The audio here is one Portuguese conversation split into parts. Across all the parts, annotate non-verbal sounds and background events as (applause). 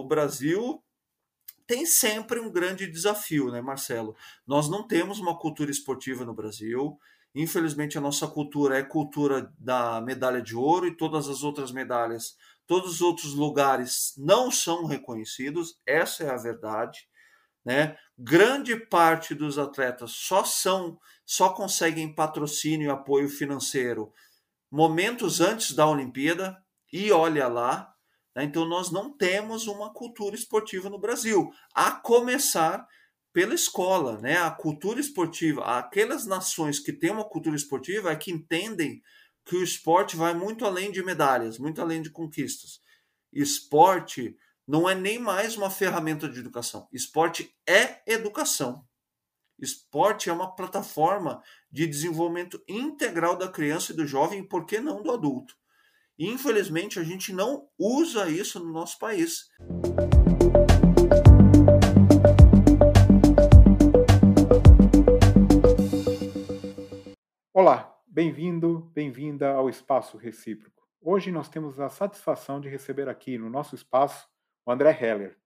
o Brasil tem sempre um grande desafio, né, Marcelo? Nós não temos uma cultura esportiva no Brasil. Infelizmente, a nossa cultura é cultura da medalha de ouro e todas as outras medalhas, todos os outros lugares não são reconhecidos. Essa é a verdade. Né? Grande parte dos atletas só são, só conseguem patrocínio e apoio financeiro momentos antes da Olimpíada e olha lá? Então, nós não temos uma cultura esportiva no Brasil, a começar pela escola. Né? A cultura esportiva, aquelas nações que têm uma cultura esportiva é que entendem que o esporte vai muito além de medalhas, muito além de conquistas. Esporte não é nem mais uma ferramenta de educação. Esporte é educação. Esporte é uma plataforma de desenvolvimento integral da criança e do jovem, e por que não do adulto? Infelizmente, a gente não usa isso no nosso país. Olá, bem-vindo, bem-vinda ao Espaço Recíproco. Hoje nós temos a satisfação de receber aqui no nosso espaço o André Heller.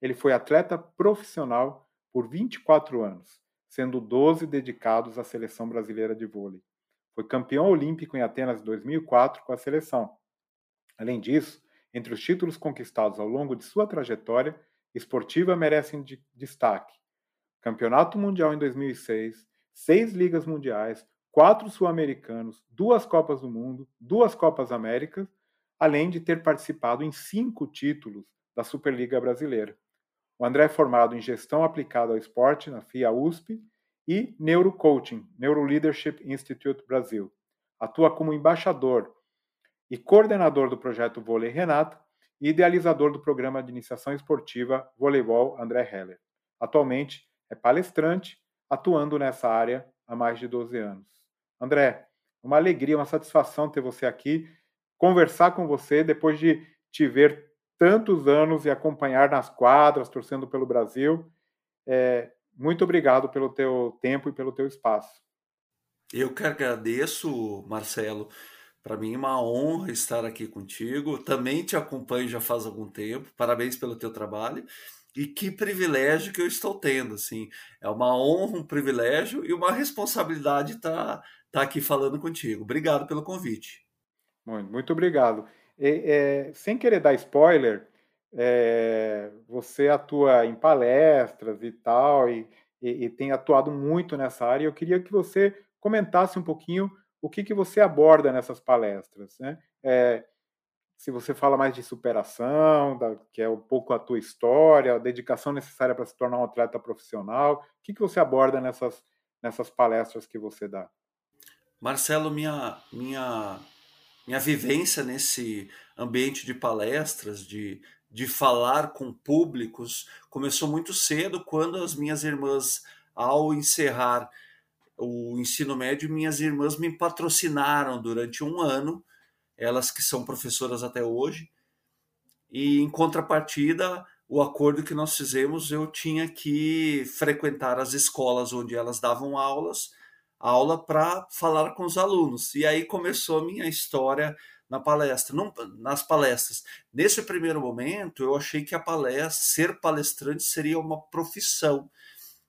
Ele foi atleta profissional por 24 anos, sendo 12 dedicados à seleção brasileira de vôlei. Foi campeão olímpico em Atenas 2004 com a seleção Além disso, entre os títulos conquistados ao longo de sua trajetória esportiva merecem de destaque: Campeonato Mundial em 2006, seis Ligas Mundiais, quatro Sul-Americanos, duas Copas do Mundo, duas Copas Américas, além de ter participado em cinco títulos da Superliga Brasileira. O André é formado em Gestão Aplicada ao Esporte na FIA USP e Neurocoaching, Neuroleadership Institute Brasil. Atua como embaixador e coordenador do projeto Vôlei Renato e idealizador do programa de iniciação esportiva Voleibol André Heller. Atualmente é palestrante, atuando nessa área há mais de 12 anos. André, uma alegria, uma satisfação ter você aqui, conversar com você depois de te ver tantos anos e acompanhar nas quadras, torcendo pelo Brasil. É, muito obrigado pelo teu tempo e pelo teu espaço. Eu que agradeço, Marcelo. Para mim é uma honra estar aqui contigo. Também te acompanho já faz algum tempo. Parabéns pelo teu trabalho. E que privilégio que eu estou tendo, assim. É uma honra, um privilégio e uma responsabilidade estar tá, tá aqui falando contigo. Obrigado pelo convite. Muito, muito obrigado. é, sem querer dar spoiler, é, você atua em palestras e tal, e, e, e tem atuado muito nessa área. Eu queria que você comentasse um pouquinho o que, que você aborda nessas palestras. Né? É, se você fala mais de superação, da, que é um pouco a tua história, a dedicação necessária para se tornar um atleta profissional, o que, que você aborda nessas, nessas palestras que você dá? Marcelo, minha, minha, minha vivência nesse ambiente de palestras, de, de falar com públicos, começou muito cedo, quando as minhas irmãs, ao encerrar o ensino médio, minhas irmãs me patrocinaram durante um ano, elas que são professoras até hoje, e em contrapartida, o acordo que nós fizemos, eu tinha que frequentar as escolas onde elas davam aulas, aula para falar com os alunos. E aí começou a minha história na palestra, não, nas palestras. Nesse primeiro momento, eu achei que a palestra, ser palestrante seria uma profissão.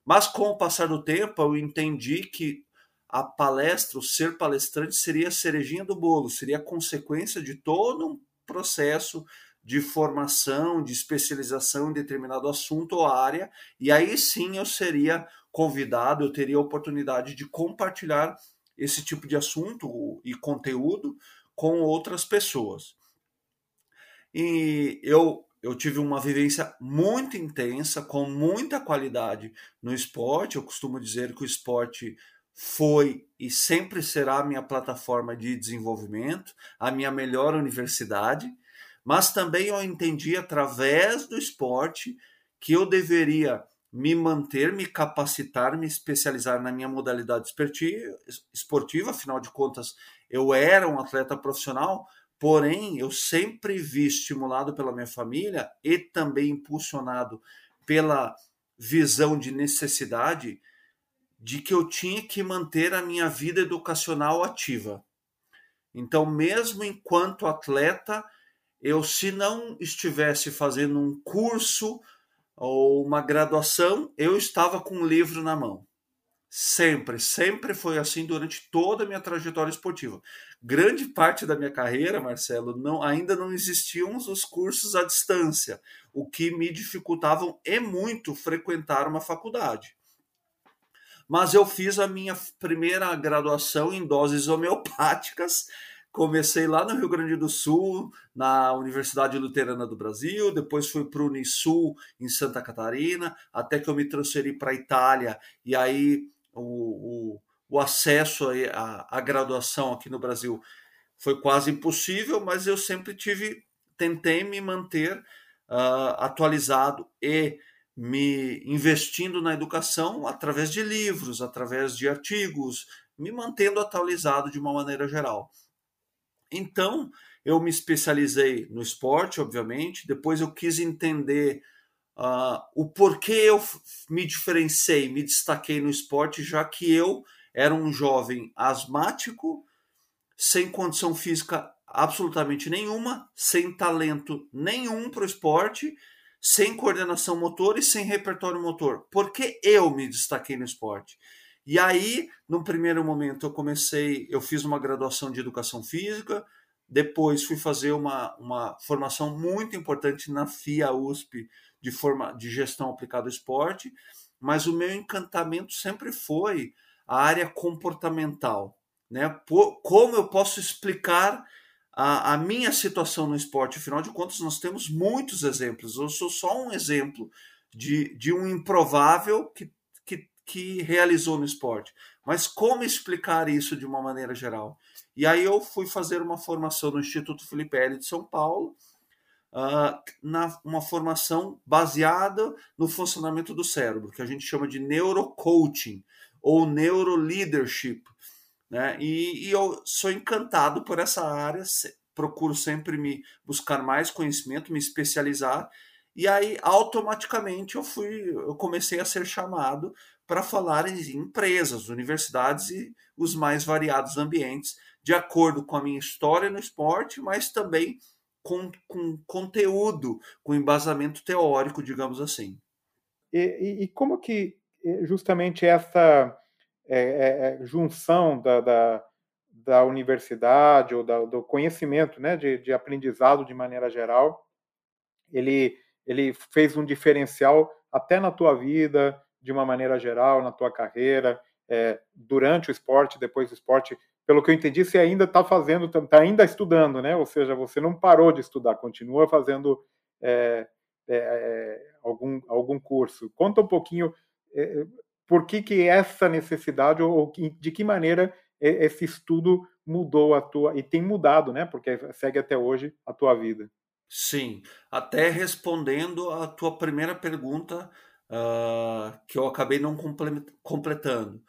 Mas com o passar do tempo, eu entendi que a palestra, o ser palestrante, seria a cerejinha do bolo, seria a consequência de todo um processo de formação, de especialização em determinado assunto ou área, e aí sim eu seria convidado, eu teria a oportunidade de compartilhar esse tipo de assunto e conteúdo com outras pessoas. E eu eu tive uma vivência muito intensa, com muita qualidade no esporte. Eu costumo dizer que o esporte foi e sempre será a minha plataforma de desenvolvimento, a minha melhor universidade, mas também eu entendi através do esporte que eu deveria me manter, me capacitar, me especializar na minha modalidade esportiva, afinal de contas, eu era um atleta profissional, Porém, eu sempre vi estimulado pela minha família e também impulsionado pela visão de necessidade de que eu tinha que manter a minha vida educacional ativa. Então, mesmo enquanto atleta, eu, se não estivesse fazendo um curso ou uma graduação, eu estava com um livro na mão. Sempre, sempre foi assim durante toda a minha trajetória esportiva. Grande parte da minha carreira, Marcelo, não, ainda não existiam os cursos à distância, o que me dificultavam e muito frequentar uma faculdade. Mas eu fiz a minha primeira graduação em doses homeopáticas Comecei lá no Rio Grande do Sul, na Universidade Luterana do Brasil, depois fui para o Unisul, em Santa Catarina, até que eu me transferi para a Itália, e aí o, o, o acesso à, graduação aqui no Brasil foi quase impossível, mas eu sempre tive, tentei me manter uh, atualizado e me investindo na educação através de livros, através de artigos, me mantendo atualizado de uma maneira geral. Então, eu me especializei no esporte, obviamente, depois eu quis entender uh, o porquê eu me diferenciei, me destaquei no esporte, já que eu era um jovem asmático, sem condição física absolutamente nenhuma, sem talento nenhum para o esporte, sem coordenação motor e sem repertório motor. Por que eu me destaquei no esporte? E aí, no primeiro momento, eu comecei, eu fiz uma graduação de educação física, depois fui fazer uma, uma formação muito importante na FIA USP de, forma, de gestão aplicada ao esporte, mas o meu encantamento sempre foi a área comportamental. Né? Por, como eu posso explicar a, a, minha situação no esporte? Afinal de contas, nós temos muitos exemplos. Eu sou só um exemplo de, de um improvável que que realizou no esporte. Mas como explicar isso de uma maneira geral? E aí eu fui fazer uma formação no Instituto Felipe L de São Paulo, uh, na, uma formação baseada no funcionamento do cérebro, que a gente chama de neurocoaching ou neuroleadership. Né? E, e eu sou encantado por essa área, procuro sempre me buscar mais conhecimento, me especializar, e aí automaticamente eu fui, eu comecei a ser chamado para falar em empresas, universidades e os mais variados ambientes, de acordo com a minha história no esporte, mas também com, com conteúdo, com embasamento teórico, digamos assim. E, e, e como que justamente essa é, é, é, junção da, da, da, universidade ou da, do conhecimento, né, de, de aprendizado de maneira geral, ele, ele fez um diferencial até na tua vida, de uma maneira geral na tua carreira, é, durante o esporte, depois do esporte? Pelo que eu entendi, você ainda está fazendo, está ainda estudando, né? Ou seja, você não parou de estudar, continua fazendo é, é, é algum, algum curso. Conta um pouquinho é, por que, que essa necessidade ou de que maneira esse estudo mudou a tua e tem mudado, né? Porque segue até hoje a tua vida. Sim, até respondendo a tua primeira pergunta, uh, que eu acabei não completando.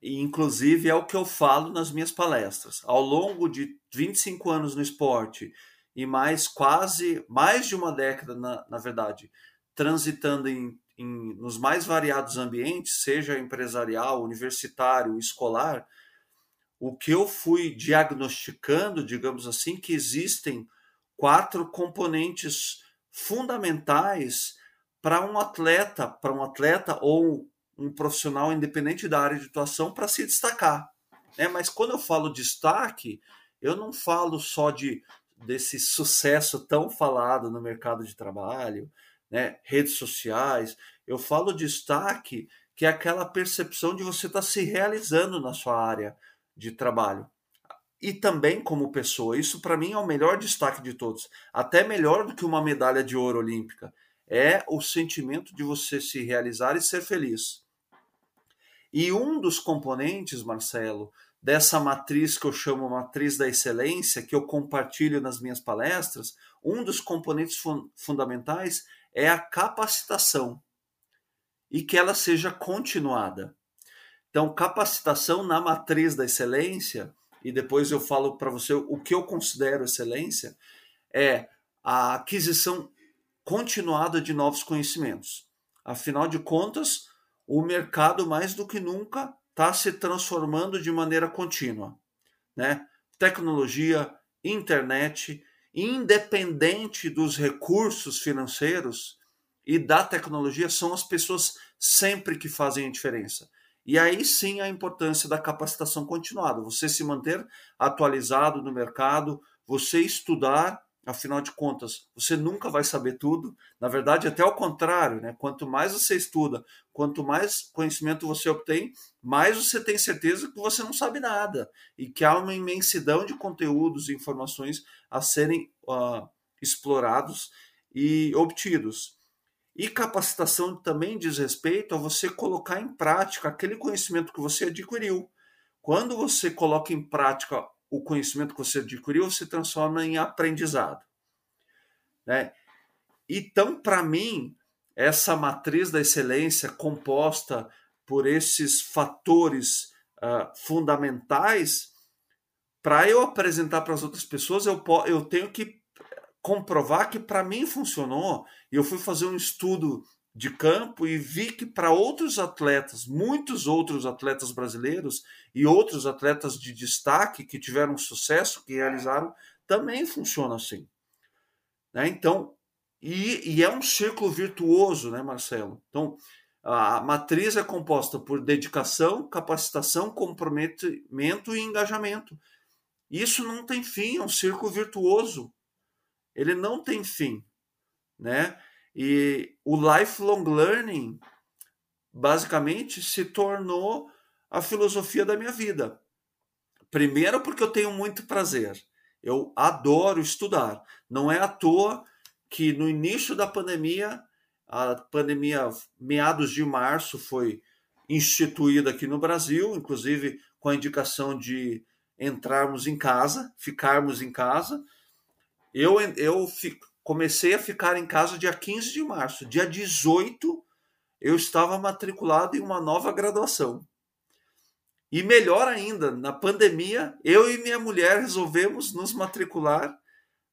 E, inclusive, é o que eu falo nas minhas palestras. Ao longo de 25 anos no esporte e mais quase, mais de uma década, na, na verdade, transitando em, em, nos mais variados ambientes, seja empresarial, universitário, escolar, o que eu fui diagnosticando, digamos assim, que existem quatro componentes fundamentais para um atleta, para um atleta ou um profissional independente da área de atuação para se destacar. Né? Mas quando eu falo destaque, eu não falo só de desse sucesso tão falado no mercado de trabalho, né? redes sociais. Eu falo destaque que é aquela percepção de você estar tá se realizando na sua área de trabalho. E também como pessoa. Isso para mim é o melhor destaque de todos. Até melhor do que uma medalha de ouro olímpica é o sentimento de você se realizar e ser feliz. E um dos componentes, Marcelo, dessa matriz que eu chamo matriz da excelência, que eu compartilho nas minhas palestras, um dos componentes fun fundamentais é a capacitação e que ela seja continuada. Então, capacitação na matriz da excelência, e depois eu falo para você o que eu considero excelência, é a aquisição continuada de novos conhecimentos. Afinal de contas, o mercado mais do que nunca está se transformando de maneira contínua, né? Tecnologia, internet independente dos recursos financeiros e da tecnologia, são as pessoas sempre que fazem a diferença. E aí sim a importância da capacitação continuada, você se manter atualizado no mercado, você estudar, afinal de contas, você nunca vai saber tudo. Na verdade, até ao contrário, né? Quanto mais você estuda, quanto mais conhecimento você obtém, mais você tem certeza que você não sabe nada e que há uma imensidão de conteúdos e informações a serem uh, explorados e obtidos. E capacitação também diz respeito a você colocar em prática aquele conhecimento que você adquiriu. Quando você coloca em prática o conhecimento que você adquiriu, você transforma em aprendizado. Né? Então, para mim, essa matriz da excelência composta por esses fatores uh, fundamentais, para eu apresentar para as outras pessoas, eu, eu tenho que comprovar que para mim funcionou. Eu fui fazer um estudo de campo e vi que para outros atletas, muitos outros atletas brasileiros e outros atletas de destaque que tiveram sucesso, que realizaram, também funciona assim. Né? Então, e, e, é um círculo virtuoso, né, Marcelo? Então, a matriz é composta por dedicação, capacitação, comprometimento e engajamento. Isso não tem fim, é um círculo virtuoso ele não tem fim, né? E o lifelong learning basicamente se tornou a filosofia da minha vida. Primeiro porque eu tenho muito prazer. Eu adoro estudar. Não é à toa que no início da pandemia, a pandemia meados de março foi instituída aqui no Brasil, inclusive com a indicação de entrarmos em casa, ficarmos em casa, eu, eu fico, comecei a ficar em casa dia 15 de março. Dia 18, eu estava matriculado em uma nova graduação. E melhor ainda, na pandemia, eu e minha mulher resolvemos nos matricular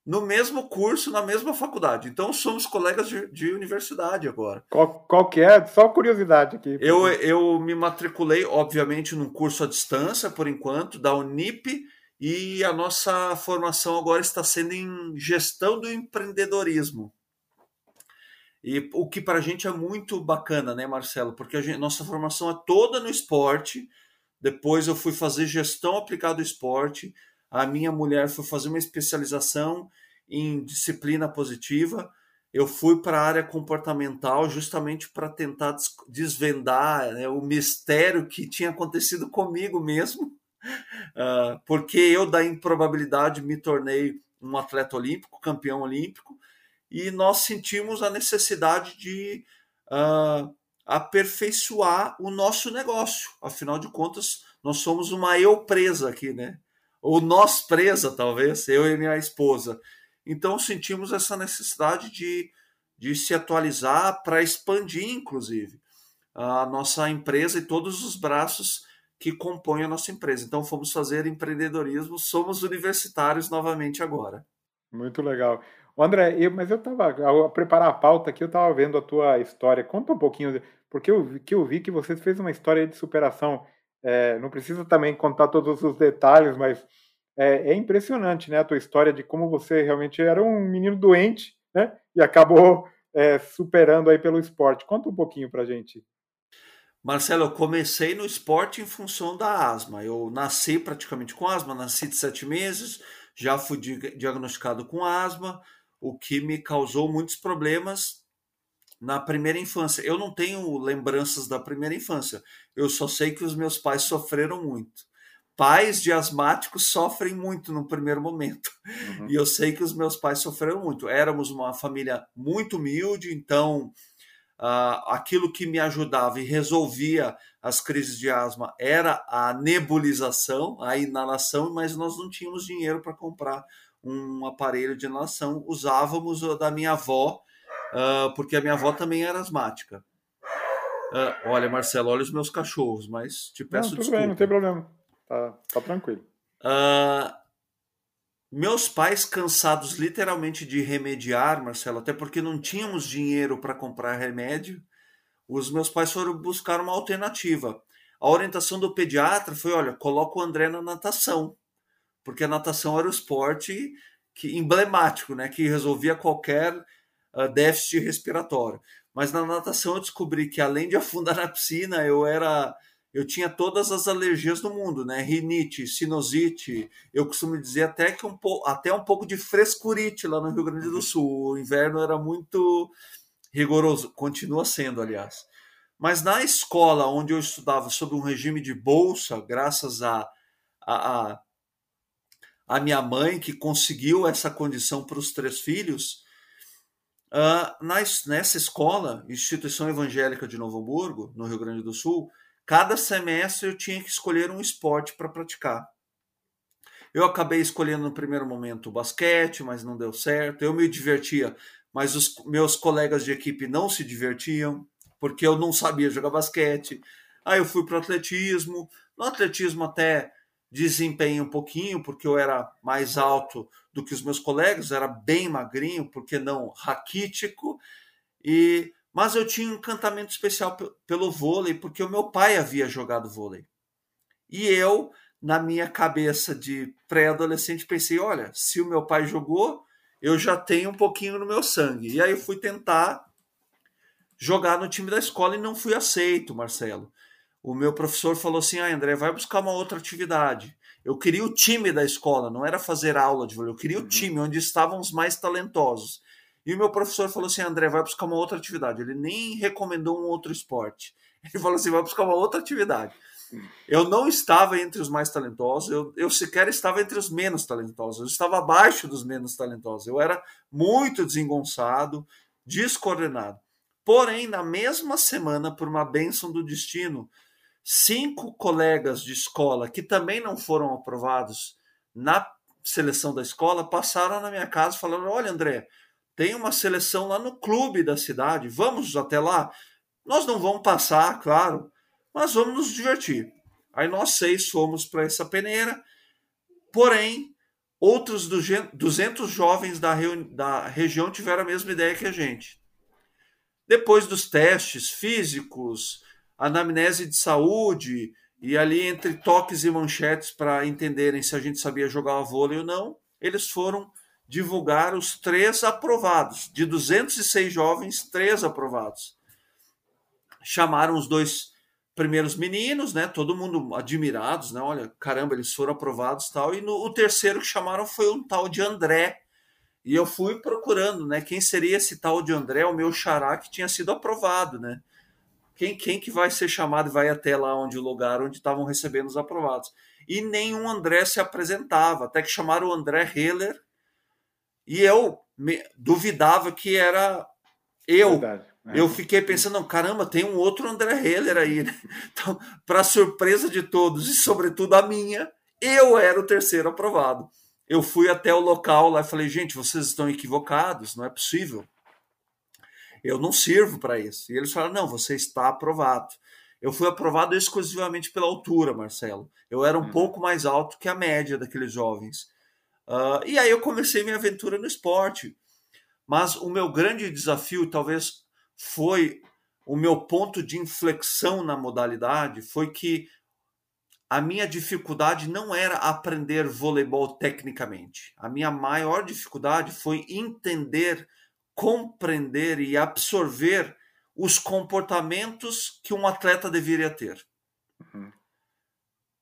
no mesmo curso, na mesma faculdade. Então somos colegas de, de universidade agora. Qual, qual que é? Só curiosidade aqui. Eu, eu me matriculei, obviamente, num curso à distância, por enquanto, da Unip, e a nossa formação agora está sendo em gestão do empreendedorismo. E o que para a gente é muito bacana, né, Marcelo? Porque a gente, nossa formação é toda no esporte. Depois eu fui fazer gestão aplicada ao esporte. A minha mulher foi fazer uma especialização em disciplina positiva. Eu fui para a área comportamental justamente para tentar desvendar né, o mistério que tinha acontecido comigo mesmo uh, porque eu, da improbabilidade, me tornei um atleta olímpico, campeão olímpico, e nós sentimos a necessidade de uh, aperfeiçoar o nosso negócio. Afinal de contas, nós somos uma eu presa aqui, né? Ou nós presa, talvez, eu e minha esposa. Então sentimos essa necessidade de, de se atualizar para expandir, inclusive, a nossa empresa e todos os braços que compõem a nossa empresa. Então fomos fazer empreendedorismo, somos universitários novamente agora. Muito legal. André, eu, mas eu estava, ao preparar a pauta aqui, eu estava vendo a tua história. Conta um pouquinho, porque eu, que eu vi que você fez uma história de superação. É, não precisa também contar todos os detalhes, mas é, é, impressionante, né? A tua história de como você realmente era um menino doente, né? E acabou é, superando aí pelo esporte. Conta um pouquinho para gente. Marcelo, eu comecei no esporte em função da asma. Eu nasci praticamente com asma, nasci de sete meses, já fui diagnosticado com asma, o que me causou muitos problemas na primeira infância. Eu não tenho lembranças da primeira infância, eu só sei que os meus pais sofreram muito. Pais de asmáticos sofrem muito no primeiro momento. Uhum. E eu sei que os meus pais sofreram muito. Éramos uma família muito humilde, então Uh, aquilo que me ajudava e resolvia as crises de asma era a nebulização, a inalação, mas nós não tínhamos dinheiro para comprar um aparelho de inalação. Usávamos o da minha avó, uh, porque a minha avó também era asmática. Uh, olha, Marcelo, olha os meus cachorros, mas te peço não, tudo desculpa. Bem, não tem problema. Tá, tá tranquilo. Uh, meus pais, cansados literalmente de remediar, Marcelo, até porque não tínhamos dinheiro para comprar remédio, os meus pais foram buscar uma alternativa. A orientação do pediatra foi: olha, coloca o André na natação, porque a natação era o esporte que emblemático, né? Que resolvia qualquer uh, déficit respiratório. Mas na natação eu descobri que além de afundar na piscina, eu era eu tinha todas as alergias do mundo, né? Rinite, sinusite, eu costumo dizer até que um pouco, até um pouco de frescurite lá no Rio Grande do Sul. O inverno era muito rigoroso, continua sendo, aliás. Mas na escola onde eu estudava sob um regime de bolsa, graças a, a, a, a minha mãe que conseguiu essa condição para os três filhos, uh, nas, nessa escola, instituição evangélica de Novo Hamburgo, no Rio Grande do Sul, cada semestre eu tinha que escolher um esporte para praticar. Eu acabei escolhendo no primeiro momento o basquete, mas não deu certo. Eu me divertia, mas os meus colegas de equipe não se divertiam porque eu não sabia jogar basquete. Aí eu fui para o atletismo. No atletismo até desempenhei um pouquinho, porque eu era mais alto do que os meus colegas, era bem magrinho, porque não raquítico. E mas eu tinha um encantamento especial pelo vôlei, porque o meu pai havia jogado vôlei. E eu, na minha cabeça de pré-adolescente, pensei: olha, se o meu pai jogou, eu já tenho um pouquinho no meu sangue. E aí eu fui tentar jogar no time da escola e não fui aceito, Marcelo. O meu professor falou assim: ah, André, vai buscar uma outra atividade. Eu queria o time da escola, não era fazer aula de vôlei, eu queria uhum. o time onde estavam os mais talentosos. E o meu professor falou assim: André, vai buscar uma outra atividade. Ele nem recomendou um outro esporte. (laughs) Ele falou assim: vai buscar uma outra atividade. Eu não estava entre os mais talentosos, eu, eu sequer estava entre os menos talentosos, eu estava abaixo dos menos talentosos. Eu era muito desengonçado, descoordenado. Porém, na mesma semana, por uma bênção do destino, cinco colegas de escola que também não foram aprovados na seleção da escola passaram na minha casa falando: Olha, André, tem uma seleção lá no clube da cidade, vamos até lá. Nós não vamos passar, claro, mas vamos nos divertir. Aí nós seis fomos para essa peneira, porém, outros 200 jovens da, da região tiveram a mesma ideia que a gente. Depois dos testes físicos, anamnese de saúde e ali entre toques e manchetes para entenderem se a gente sabia jogar vôlei ou não, eles foram divulgar os três aprovados. De 206 jovens, três aprovados. Chamaram os dois primeiros meninos, né? Todo mundo admirados, né? Olha, caramba, eles foram aprovados tal. E no, o terceiro que chamaram foi um tal de André, e eu fui procurando, né? Quem seria esse tal de André, o meu xará que tinha sido aprovado, né? Quem, quem que vai ser chamado e vai até lá onde o lugar onde estavam recebendo os aprovados? E nenhum André se apresentava, até que chamaram o André Heller, e eu me, duvidava que era eu. Verdade. É. Eu fiquei pensando, não, caramba, tem um outro André Heller aí. Né? (laughs) Então, para surpresa de todos e sobretudo a minha, eu era o terceiro aprovado eu fui até o local lá e falei, gente, vocês estão equivocados, não é possível. Eu não sirvo para isso. E eles falaram, não, você está aprovado. Eu fui aprovado exclusivamente pela altura, Marcelo. Eu era um uhum. pouco mais alto que a média daqueles jovens. Uh, e aí eu comecei minha aventura no esporte. Mas o meu grande desafio, talvez foi o meu ponto de inflexão na modalidade, foi que a minha dificuldade não era aprender voleibol tecnicamente. A minha maior dificuldade foi entender, compreender e absorver os comportamentos que um atleta deveria ter. Uhum.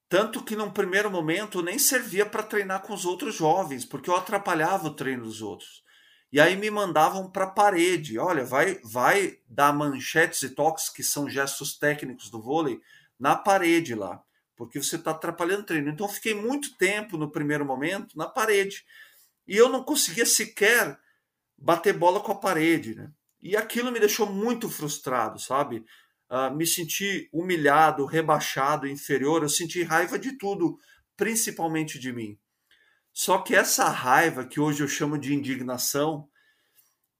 Tanto que num primeiro momento nem servia para treinar com os outros jovens, porque eu atrapalhava o treino dos outros. E aí me mandavam para a parede. Olha, vai, vai dar manchetes e toques, que são gestos técnicos do vôlei, na parede lá porque você está atrapalhando o treino. Então, fiquei muito tempo no primeiro momento na parede e eu não conseguia sequer bater bola com a parede, né? E aquilo me deixou muito frustrado, sabe? Uh, me senti humilhado, rebaixado, inferior. Eu senti raiva de tudo, principalmente de mim. Só que essa raiva, que hoje eu chamo de indignação,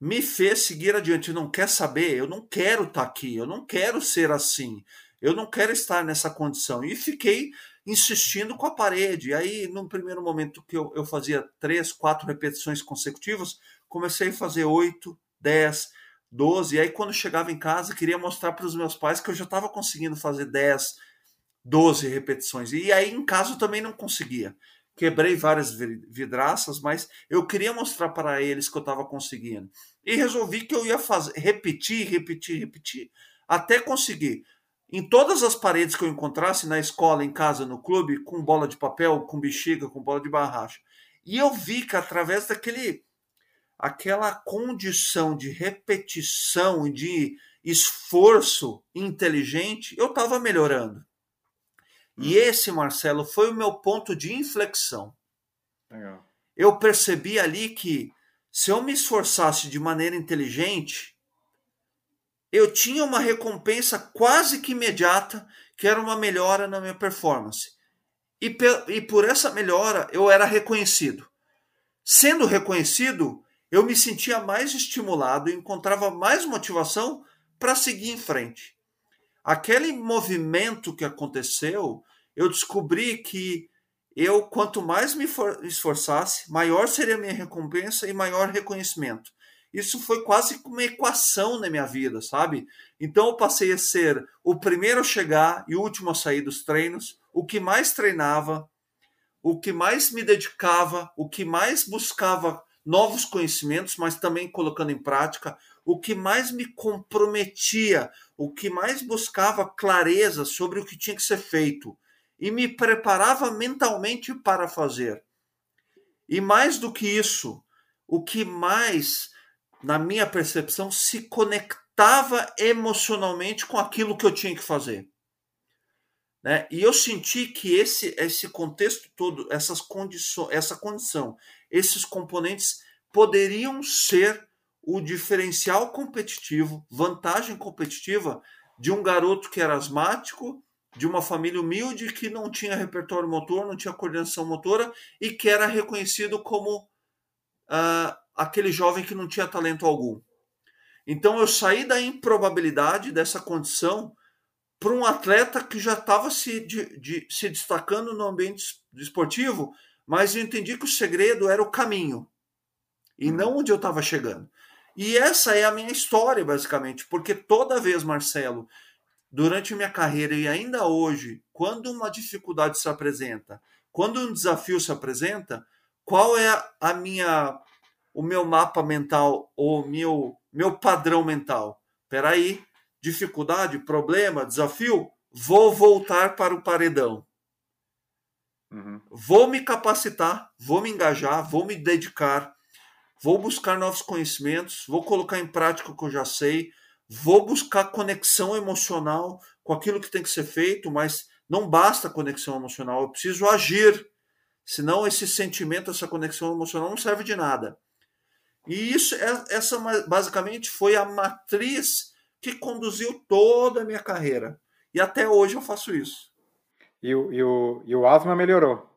me fez seguir adiante. Não quer saber? Eu não quero estar tá aqui. Eu não quero ser assim. Eu não quero estar nessa condição. E fiquei insistindo com a parede. E aí, num primeiro momento que eu, eu fazia três, quatro repetições consecutivas, comecei a fazer oito, dez, doze. E aí, quando chegava em casa, queria mostrar para os meus pais que eu já estava conseguindo fazer dez, doze repetições. E aí, em casa, eu também não conseguia. quebrei várias vidraças, mas eu queria mostrar para eles que eu estava conseguindo. E resolvi que eu ia fazer, repetir, repetir, repetir, até conseguir. Em todas as paredes que eu encontrasse, na escola, em casa, no clube, com bola de papel, com bexiga, com bola de barracha. E eu vi que através daquele aquela condição de repetição e de esforço inteligente, eu estava melhorando. E uhum. esse, Marcelo, foi o meu ponto de inflexão. Legal. Eu percebi ali que se eu me esforçasse de maneira inteligente, eu tinha uma recompensa quase que imediata, que era uma melhora na minha performance. E, e por essa melhora eu era reconhecido. Sendo reconhecido, eu me sentia mais estimulado e encontrava mais motivação para seguir em frente. Aquele movimento que aconteceu, eu descobri que eu, quanto mais me esforçasse, maior seria a minha recompensa e maior reconhecimento. Isso foi quase uma equação na minha vida, sabe? Então eu passei a ser o primeiro a chegar e o último a sair dos treinos, o que mais treinava, o que mais me dedicava, o que mais buscava novos conhecimentos, mas também colocando em prática, o que mais me comprometia, o que mais buscava clareza sobre o que tinha que ser feito e me preparava mentalmente para fazer. E mais do que isso, o que mais, na minha percepção, se conectava emocionalmente com aquilo que eu tinha que fazer. Né? E eu senti que esse, esse contexto todo, essas condições, essa condição, esses componentes poderiam ser o diferencial competitivo, vantagem competitiva de um garoto que era asmático, de uma família humilde que não tinha repertório motor, não tinha coordenação motora e que era reconhecido como uh, aquele jovem que não tinha talento algum. Então eu saí da improbabilidade dessa condição para um atleta que já estava se, de, de, se destacando no ambiente esportivo, mas eu entendi que o segredo era o caminho e uhum. não onde eu estava chegando. E essa é a minha história, basicamente, porque toda vez, Marcelo, durante minha carreira e ainda hoje, quando uma dificuldade se apresenta, quando um desafio se apresenta, qual é a minha o meu mapa mental ou meu meu padrão mental? Peraí, dificuldade, problema, desafio, vou voltar para o paredão. Uhum. Vou me capacitar, vou me engajar, vou me dedicar, vou buscar novos conhecimentos, vou colocar em prática o que eu já sei, vou buscar conexão emocional com aquilo que tem que ser feito, mas não basta conexão emocional, eu preciso agir. Senão esse sentimento, essa conexão emocional não serve de nada. E isso, é, essa basicamente foi a matriz que conduziu toda a minha carreira. E até hoje eu faço isso. E o, e o, e o asma melhorou?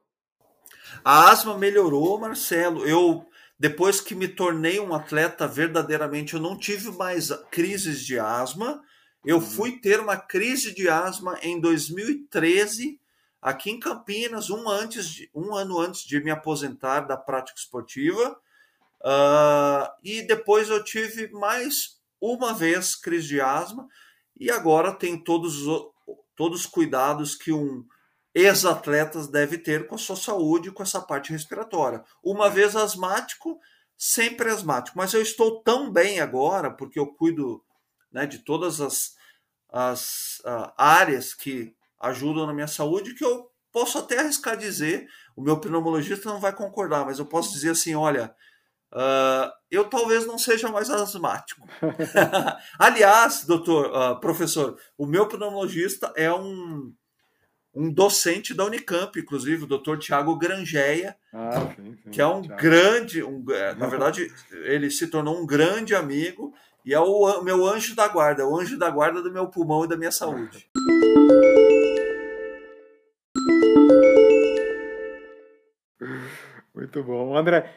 A asma melhorou, Marcelo. Eu depois que me tornei um atleta verdadeiramente, eu não tive mais crises de asma. Eu uhum. fui ter uma crise de asma em 2013, aqui em Campinas, um, antes de, um ano antes de me aposentar da prática esportiva. Uh, e depois eu tive mais uma vez crise de asma, e agora tenho todos, todos os cuidados que um ex-atletas deve ter com a sua saúde, com essa parte respiratória. Uma é. vez asmático, sempre asmático. Mas eu estou tão bem agora, porque eu cuido né, de todas as, as uh, áreas que ajudam na minha saúde, que eu posso até arriscar dizer, o meu pneumologista não vai concordar, mas eu posso dizer assim, olha, uh, eu talvez não seja mais asmático. (laughs) Aliás, doutor, uh, professor, o meu pneumologista é um um docente da Unicamp, inclusive, o doutor Tiago Grangeia, ah, sim, sim, que é um Thiago. grande, um, é, na (laughs) verdade, ele se tornou um grande amigo e é o meu anjo da guarda, o anjo da guarda do meu pulmão e da minha saúde. Muito bom. André,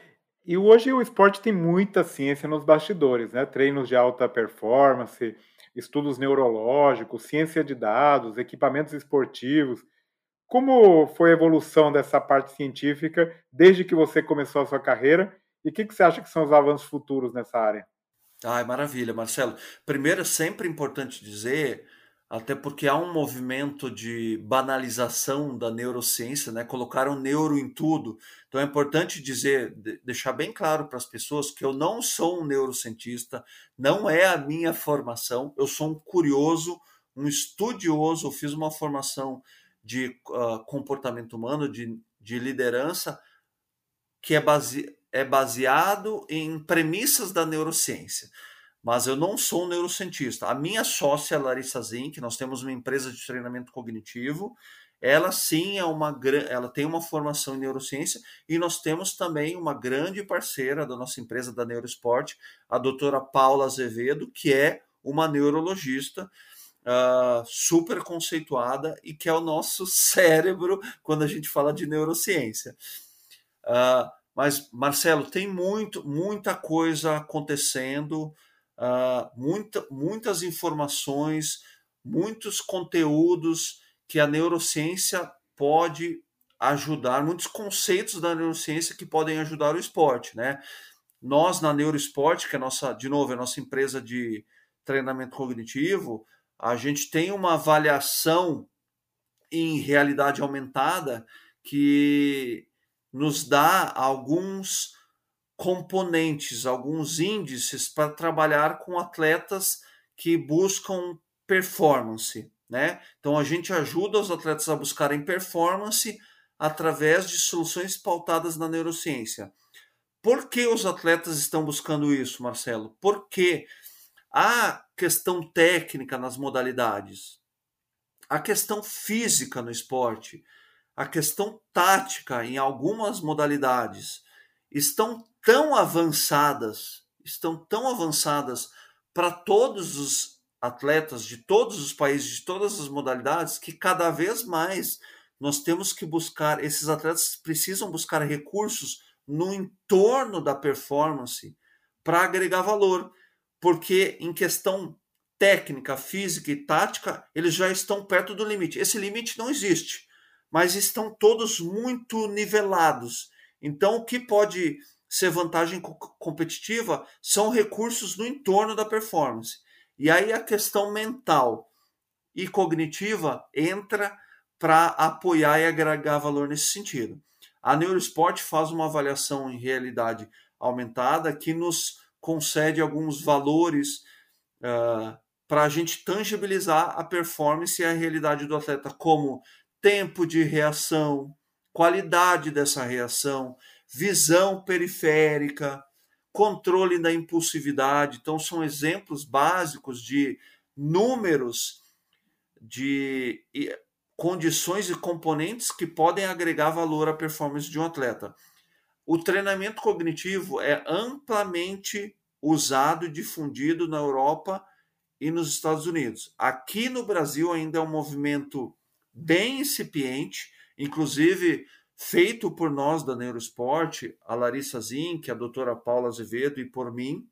e hoje o esporte tem muita ciência nos bastidores, né? Treinos de alta performance, estudos neurológicos, ciência de dados, equipamentos esportivos. Como foi a evolução dessa parte científica desde que você começou a sua carreira? E o que, que você acha que são os avanços futuros nessa área? Ai, maravilha, Marcelo. Primeiro, sempre importante dizer, até porque há um movimento de banalização da neurociência, né? Colocaram neuro em tudo. Então é importante dizer, deixar bem claro para as pessoas que eu não sou um neurocientista, não é a minha formação, eu sou um curioso, um estudioso, eu fiz uma formação de uh, comportamento humano, de, de liderança, que é, base, é baseado em premissas da neurociência mas eu não sou um neurocientista. A minha sócia, Larissa Zink, nós temos uma empresa de treinamento cognitivo, ela sim é uma ela tem uma formação em neurociência e nós temos também uma grande parceira da nossa empresa da Neurosport, a doutora Paula Azevedo, que é uma neurologista uh, super conceituada e que é o nosso (laughs) cérebro quando a gente fala de neurociência. Uh, mas, Marcelo, tem muito, muita coisa acontecendo uh, muita, muitas informações, muitos conteúdos que a neurociência pode ajudar, muitos conceitos da neurociência que podem ajudar o esporte, né? Nós na Neuroesporte, que é nossa, de novo, é a nossa empresa de treinamento cognitivo, a gente tem uma avaliação em realidade aumentada que nos dá alguns componentes, alguns índices para trabalhar com atletas que buscam performance, né? Então a gente ajuda os atletas a buscarem performance através de soluções pautadas na neurociência. Por que os atletas estão buscando isso, Marcelo? Porque a questão técnica nas modalidades, a questão física no esporte, a questão tática em algumas modalidades estão tão avançadas, estão tão avançadas para todos os atletas de todos os países, de todas as modalidades, que cada vez mais nós temos que buscar, esses atletas precisam buscar recursos no entorno da performance para agregar valor, porque em questão técnica, física e tática, eles já estão perto do limite. Esse limite não existe, mas estão todos muito nivelados. Então, o que pode ser vantagem competitiva são recursos no entorno da performance. E aí a questão mental e cognitiva entra para apoiar e agregar valor nesse sentido. A Neurosport faz uma avaliação em realidade aumentada que nos concede alguns valores uh, para a gente tangibilizar a performance e a realidade do atleta, como tempo de reação, qualidade dessa reação, visão periférica, controle da impulsividade. Então, são exemplos básicos de números de condições e componentes que podem agregar valor à performance de um atleta. O treinamento cognitivo é amplamente usado e difundido na Europa e nos Estados Unidos. Aqui no Brasil ainda é um movimento bem incipiente, inclusive feito por nós da Neurosport, a Larissa Zink, a doutora Paula Azevedo e por mim.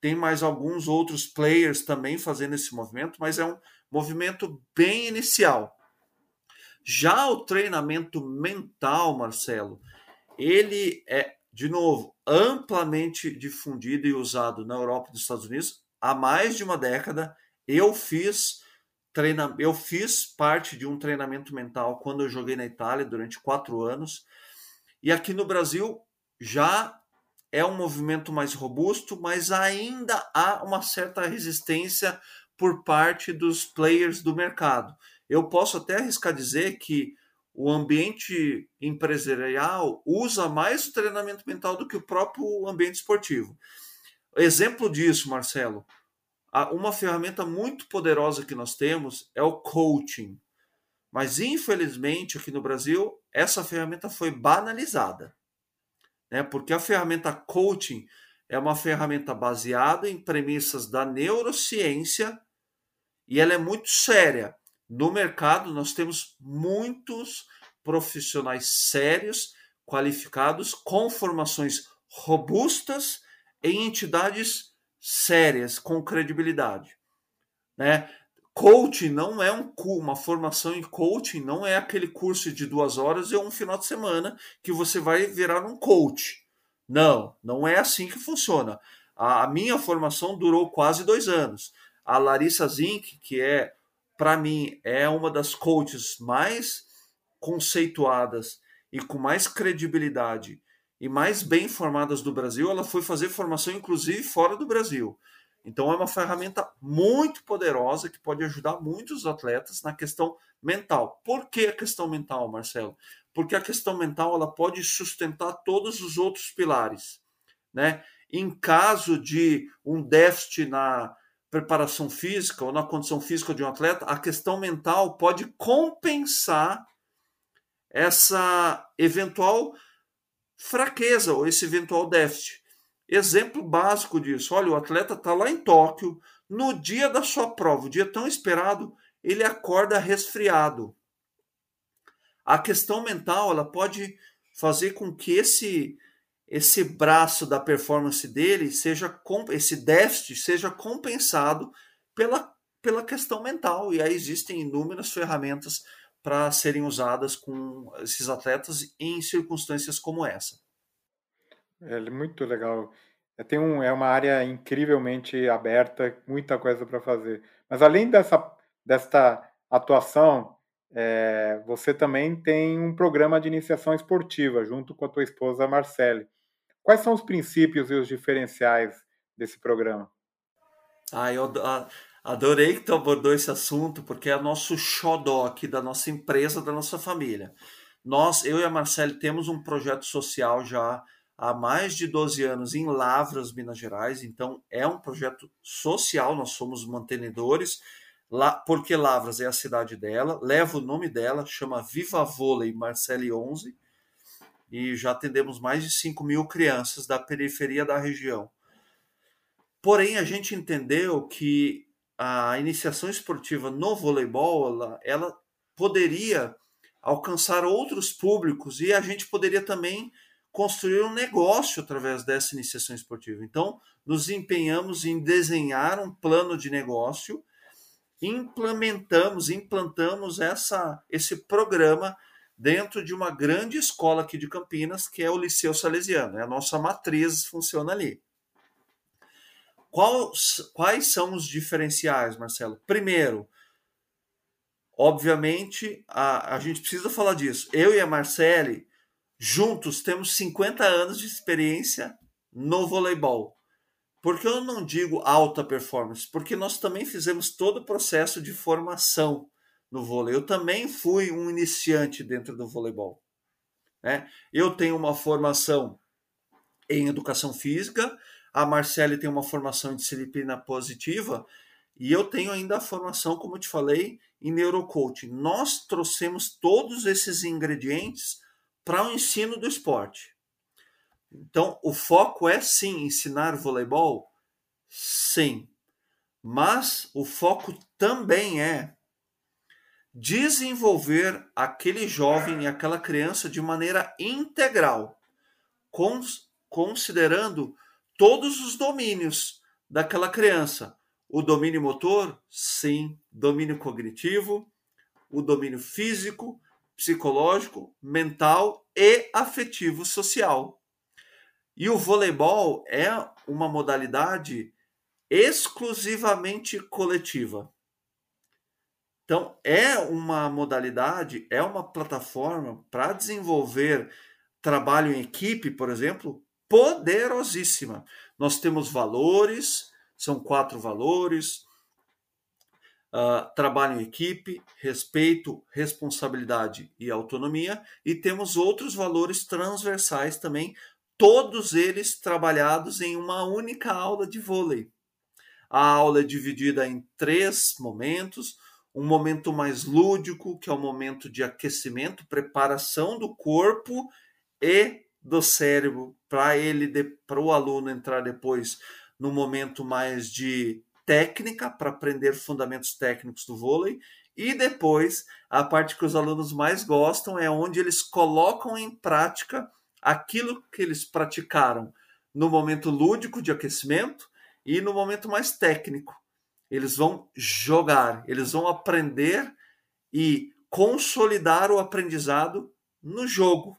Tem mais alguns outros players também fazendo esse movimento, mas é um movimento bem inicial. Já o treinamento mental, Marcelo, ele é, de novo, amplamente difundido e usado na Europa e nos Estados Unidos há mais de uma década. Eu fiz treina... eu fiz parte de um treinamento mental quando eu joguei na Itália durante quatro anos. E aqui no Brasil já é um movimento mais robusto, mas ainda há uma certa resistência por parte dos players do mercado. Eu posso até arriscar dizer que o ambiente empresarial usa mais o treinamento mental do que o próprio ambiente esportivo. Exemplo disso, Marcelo, uma ferramenta muito poderosa que nós temos é o coaching. Mas, infelizmente, aqui no Brasil, essa ferramenta foi banalizada. Né? Porque a ferramenta coaching é uma ferramenta baseada em premissas da neurociência e ela é muito séria. No mercado, nós temos muitos profissionais sérios, qualificados, com formações robustas em entidades sérias, com credibilidade. Né? Coaching não é um uma formação em coaching não é aquele curso de duas horas e um final de semana que você vai virar um coach. Não, não é assim que funciona. A, a minha formação durou quase dois anos. A Larissa Zink, que é para mim, é uma das coaches mais conceituadas e com mais credibilidade e mais bem formadas do Brasil. Ela foi fazer formação, inclusive, fora do Brasil. Então, é uma ferramenta muito poderosa que pode ajudar muitos atletas na questão mental. Por que a questão mental, Marcelo? Porque a questão mental ela pode sustentar todos os outros pilares. Né? Em caso de um déficit na preparação física ou na condição física de um atleta, a questão mental pode compensar essa eventual fraqueza ou esse eventual déficit. Exemplo básico disso: olha, o atleta está lá em Tóquio, no dia da sua prova, o dia tão esperado, ele acorda resfriado. A questão mental ela pode fazer com que esse esse braço da performance dele seja esse déficit seja compensado pela, pela questão mental e aí existem inúmeras ferramentas para serem usadas com esses atletas em circunstâncias como essa. É muito legal. É, tem um, é uma área incrivelmente aberta, muita coisa para fazer. Mas além dessa, desta atuação, é, você também tem um programa de iniciação esportiva junto com a tua esposa Marcele. Quais são os princípios e os diferenciais desse programa? Ah, eu adorei que tu abordou esse assunto, porque é nosso xodó aqui da nossa empresa, da nossa família. Nós, eu e a Marcele, temos um projeto social já há mais de 12 anos em Lavras, Minas Gerais. Então, é um projeto social, nós somos mantenedores, lá, porque Lavras é a cidade dela, leva o nome dela, chama Viva Vôlei Marcele 11 e já atendemos mais de 5 mil crianças da periferia da região. Porém, a gente entendeu que a iniciação esportiva no voleibol ela, ela poderia alcançar outros públicos e a gente poderia também construir um negócio através dessa iniciação esportiva. Então, nos empenhamos em desenhar um plano de negócio, implementamos, implantamos essa, esse programa dentro de uma grande escola aqui de Campinas, que é o Liceu Salesiano. É a nossa matriz funciona ali. Quais, quais são os diferenciais, Marcelo? Primeiro, obviamente, a, a gente precisa falar disso. Eu e a Marcele, juntos, temos 50 anos de experiência no voleibol. Por que eu não digo alta performance? Porque nós também fizemos todo o processo de formação no vôlei. Eu também fui um iniciante dentro do voleibol. Né? Eu tenho uma formação em educação física, a Marcele tem uma formação em disciplina positiva e eu tenho ainda a formação, como eu te falei, em neurocoaching. Nós trouxemos todos esses ingredientes para o ensino do esporte. Então, o foco é sim ensinar voleibol? Sim. Mas o foco também é desenvolver aquele jovem e aquela criança de maneira integral, considerando todos os domínios daquela criança. O domínio motor, sim, domínio cognitivo, o domínio físico, psicológico, mental e afetivo social. E o voleibol é uma modalidade exclusivamente coletiva. Então, é uma modalidade, é uma plataforma para desenvolver trabalho em equipe, por exemplo, poderosíssima. Nós temos valores, são quatro valores: uh, trabalho em equipe, respeito, responsabilidade e autonomia, e temos outros valores transversais também, todos eles trabalhados em uma única aula de vôlei. A aula é dividida em três momentos um momento mais lúdico, que é o momento de aquecimento, preparação do corpo e do cérebro para ele para o aluno entrar depois no momento mais de técnica para aprender fundamentos técnicos do vôlei e depois a parte que os alunos mais gostam é onde eles colocam em prática aquilo que eles praticaram no momento lúdico de aquecimento e no momento mais técnico eles vão jogar, eles vão aprender e consolidar o aprendizado no jogo.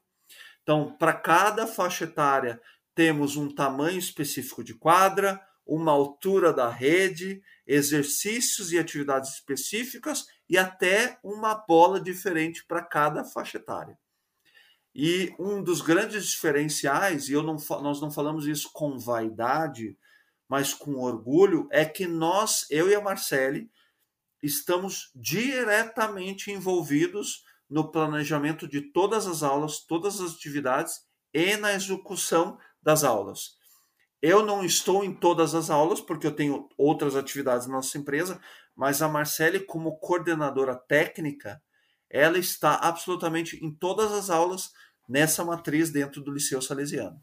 Então, para cada faixa etária, temos um tamanho específico de quadra, uma altura da rede, exercícios e atividades específicas e até uma bola diferente para cada faixa etária. E um dos grandes diferenciais, e eu não, nós não falamos isso com vaidade, mas com orgulho, é que nós, eu e a Marcele, estamos diretamente envolvidos no planejamento de todas as aulas, todas as atividades e na execução das aulas. Eu não estou em todas as aulas, porque eu tenho outras atividades na nossa empresa, mas a Marcele, como coordenadora técnica, ela está absolutamente em todas as aulas nessa matriz dentro do Liceu Salesiano.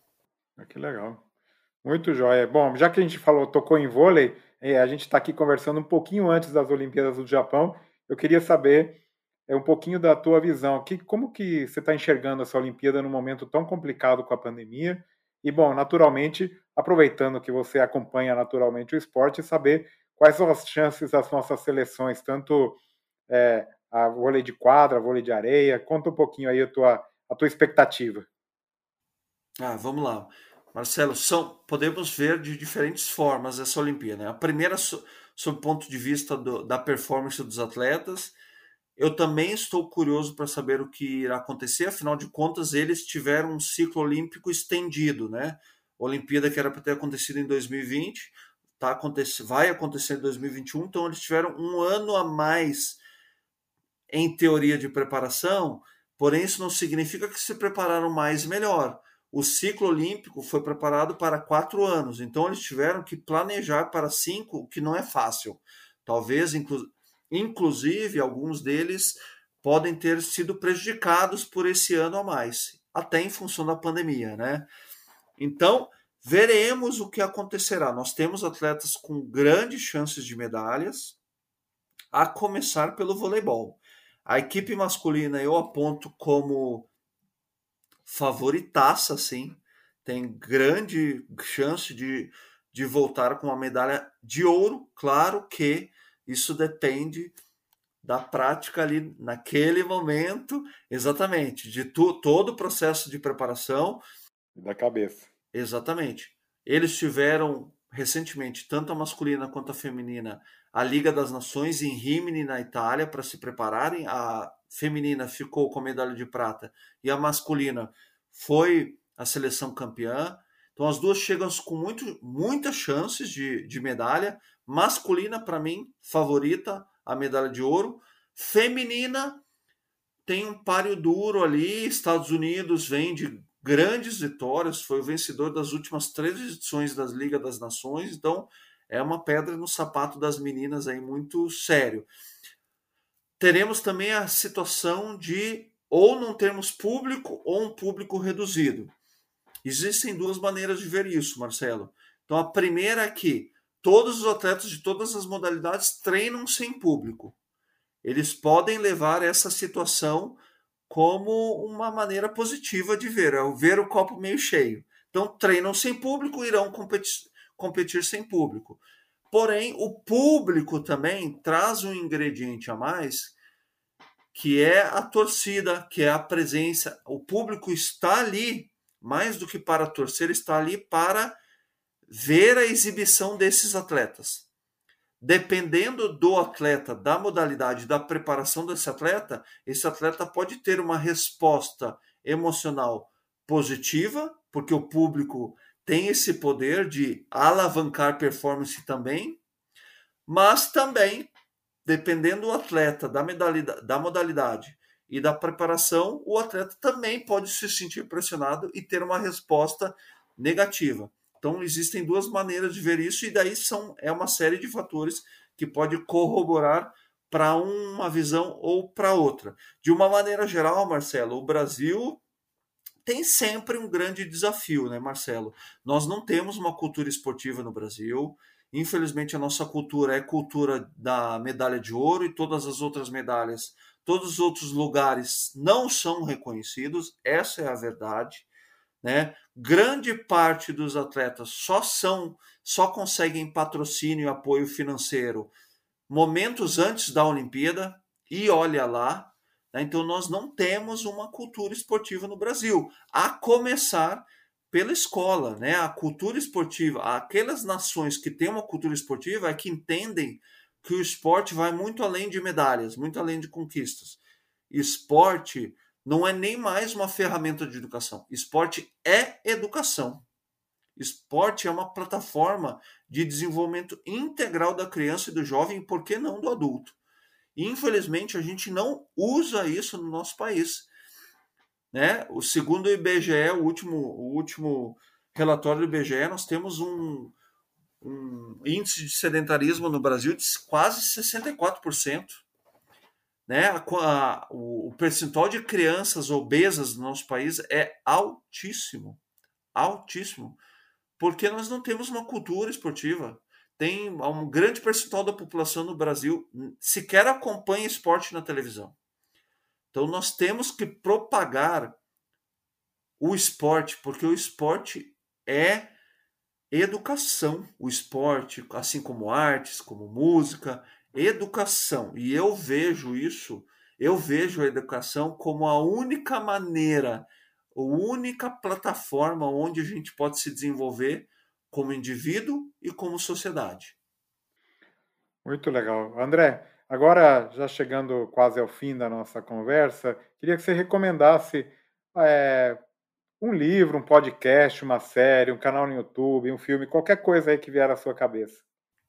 Ah, que legal. Muito jóia. Bom, já que a gente falou, tocou em vôlei, é, a gente está aqui conversando um pouquinho antes das Olimpíadas do Japão. Eu queria saber é, um pouquinho da tua visão. Que, como que você está enxergando essa Olimpíada num momento tão complicado com a pandemia? E, bom, naturalmente, aproveitando que você acompanha naturalmente o esporte, saber quais são as chances das nossas seleções, tanto é, a vôlei de quadra, vôlei de areia. Conta um pouquinho aí a tua, a tua expectativa. Ah, vamos lá. Marcelo, são, podemos ver de diferentes formas essa Olimpíada. Né? A primeira, sob o ponto de vista do, da performance dos atletas, eu também estou curioso para saber o que irá acontecer, afinal de contas, eles tiveram um ciclo olímpico estendido, né? Olimpíada que era para ter acontecido em 2020, tá acontecendo, vai acontecer em 2021, então eles tiveram um ano a mais em teoria de preparação, porém isso não significa que se prepararam mais e melhor o ciclo olímpico foi preparado para quatro anos, então eles tiveram que planejar para cinco, o que não é fácil. Talvez, inclu inclusive, alguns deles podem ter sido prejudicados por esse ano a mais, até em função da pandemia, né? Então, veremos o que acontecerá. Nós temos atletas com grandes chances de medalhas, a começar pelo voleibol. A equipe masculina eu aponto como favoritaça, sim. Tem grande chance de, de voltar com uma medalha de ouro. Claro que isso depende da prática ali naquele momento, exatamente, de tu, todo o processo de preparação. Da cabeça. Exatamente. Eles tiveram recentemente, tanto a masculina quanto a feminina, a Liga das Nações em Rimini, na Itália, para se prepararem. A feminina ficou com a medalha de prata e a masculina foi a seleção campeã. Então as duas chegam com muito, muitas chances de, de medalha. Masculina, para mim, favorita a medalha de ouro. Feminina tem um páreo duro ali. Estados Unidos vem de grandes vitórias, foi o vencedor das últimas três edições das Liga das Nações. Então é uma pedra no sapato das meninas aí muito sério. Teremos também a situação de ou não termos público ou um público reduzido. Existem duas maneiras de ver isso, Marcelo. Então a primeira é que todos os atletas de todas as modalidades treinam sem público. Eles podem levar essa situação como uma maneira positiva de ver, é ver o copo meio cheio. Então treinam sem público, irão competir competir sem público. Porém, o público também traz um ingrediente a mais, que é a torcida, que é a presença. O público está ali, mais do que para torcer, está ali para ver a exibição desses atletas. Dependendo do atleta, da modalidade, da preparação desse atleta, esse atleta pode ter uma resposta emocional positiva, porque o público tem esse poder de alavancar performance também, mas também, dependendo do atleta, da, da modalidade e da preparação, o atleta também pode se sentir pressionado e ter uma resposta negativa. Então, existem duas maneiras de ver isso, e daí são, é uma série de fatores que pode corroborar para uma visão ou para outra. De uma maneira geral, Marcelo, o Brasil tem sempre um grande desafio, né, Marcelo? Nós não temos uma cultura esportiva no Brasil. Infelizmente, a nossa cultura é cultura da medalha de ouro e todas as outras medalhas, todos os outros lugares não são reconhecidos. Essa é a verdade. Né? Grande parte dos atletas só são, só conseguem patrocínio e apoio financeiro momentos antes da Olimpíada. E olha lá, né? Então, nós não temos uma cultura esportiva no Brasil, a começar pela escola, né? A cultura esportiva, aquelas nações que têm uma cultura esportiva é que entendem que o esporte vai muito além de medalhas, muito além de conquistas. Esporte não é nem mais uma ferramenta de educação. Esporte é educação. Esporte é uma plataforma de desenvolvimento integral da criança e do jovem, e por que não do adulto? infelizmente, a gente não usa isso no nosso país. Né? O segundo IBGE, o último, o último relatório do IBGE, nós temos um, um índice de sedentarismo no Brasil de quase 64%. Né? A, a, o percentual de crianças obesas no nosso país é altíssimo. Altíssimo. Porque nós não temos uma cultura esportiva. Tem um grande percentual da população no Brasil sequer acompanha esporte na televisão. Então nós temos que propagar o esporte, porque o esporte é educação. O esporte, assim como artes, como música, educação. E eu vejo isso, eu vejo a educação como a única maneira, a única plataforma onde a gente pode se desenvolver como indivíduo e como sociedade. Muito legal. André, Agora, já chegando quase ao fim da nossa conversa, queria que você recomendasse é, um livro, um podcast, uma série, um canal no YouTube, um filme, qualquer coisa aí que vier à sua cabeça.